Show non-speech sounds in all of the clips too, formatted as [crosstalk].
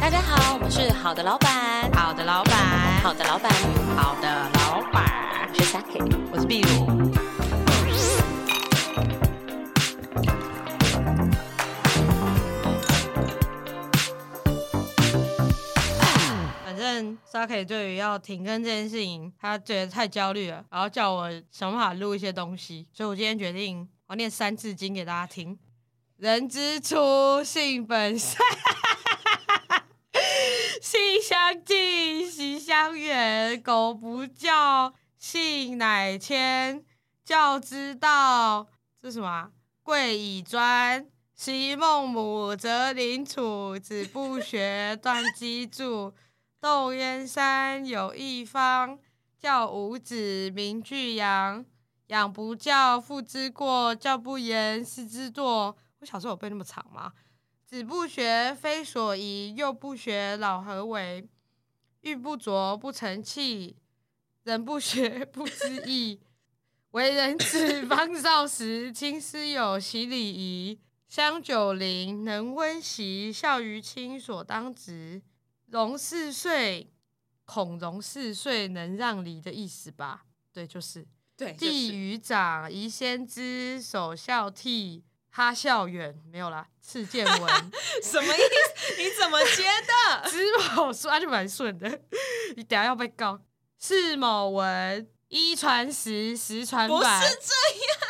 大家好，我们是好的老板，好的老板，好的老板，好的老板。我是 Saki，我是壁如。反正 Saki 对于要停更这件事情，他觉得太焦虑了，然后叫我想办法录一些东西，所以我今天决定我念三字经给大家听：人之初，性本善。性相近，习相远。苟不教，性乃迁。教之道，这什么啊？贵以专。昔孟母，择邻处。子不学，断机杼。窦燕山，有义方。教五子，名俱扬。养不教，父之过；教不严，师之惰。我小时候有背那么长吗？子不学，非所宜；幼不学，老何为？玉不琢，不成器；人不学，不知义。为人子，方少时，亲师友，习礼仪。香九龄，能温席；孝于亲，所当执。融四岁，孔融四岁，能让梨的意思吧？对，就是。对，悌于长，宜先知，首孝悌。哈孝远没有啦，次见文 [laughs] 什么意思？你怎么接的？子某说就蛮顺的，你等下要被告。是某文，一传十，十传百，不是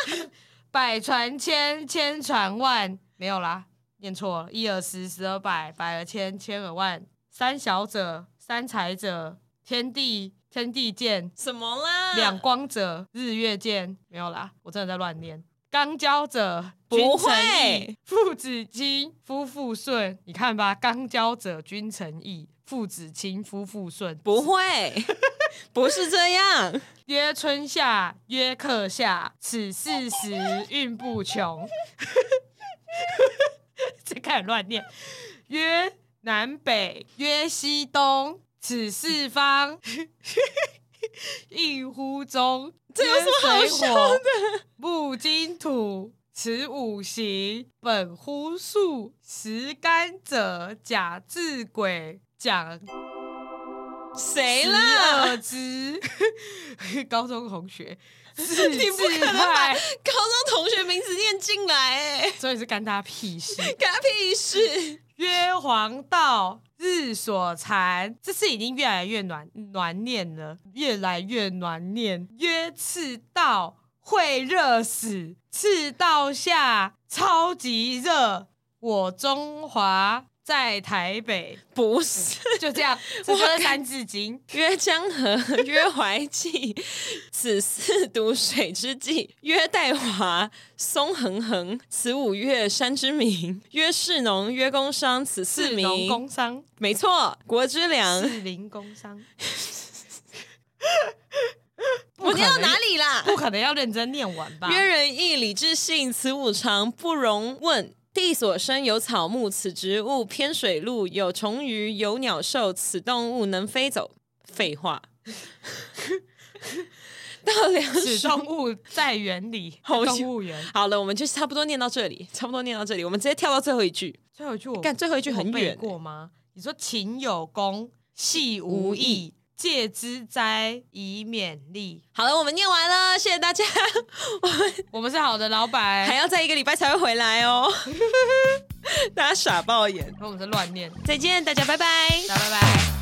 这样，百传千，千传万，没有啦，念错了。一而十，十而百，百而千，千而万。三小者，三才者，天地天地见。什么啦？两光者，日月见。没有啦，我真的在乱念。刚交者，不会。父子亲，夫妇顺。你看吧，刚交者君臣义，父子亲，夫妇顺。不会，[laughs] 不是这样。曰春夏，曰客夏，此四时运不穷。[laughs] 这开始乱念。曰南北，曰西东，此四方。应乎中，这有什么好笑的？木金土，此五行，本乎数。十干者，甲至癸，讲谁啦？之 [laughs] 高中同学，[laughs] 你不可能把高中同学名字念进来哎，所以是干他屁事，干他屁事。曰黄道，日所残，这是已经越来越暖暖念了，越来越暖念。曰赤道，会热死，赤道下超级热，我中华。在台北不是就这样，[laughs] 这是三字经。曰江河，曰淮济，[laughs] 此四毒水之纪。曰岱华，松横横，此五岳山之名。曰士农，曰工商，此四民。士农工商，没错，国之良。士林工商。我念到哪里啦？不可能要认真念完吧？曰仁义礼智信，此五常不容问。地所生有草木，此植物；偏水陆有虫鱼，有鸟兽，此动物能飞走。废话。[laughs] 到梁此动物在园里，动物园。好了，我们就差不多念到这里，差不多念到这里，我们直接跳到最后一句。最后一句我干，最后一句很远过吗？你说勤有功，戏无益。戒之灾，以勉励。好了，我们念完了，谢谢大家。[laughs] 我们我们是好的老板，还要再一个礼拜才会回来哦。[laughs] 大家傻爆眼，我们是乱念。再见，大家拜拜，大家拜拜。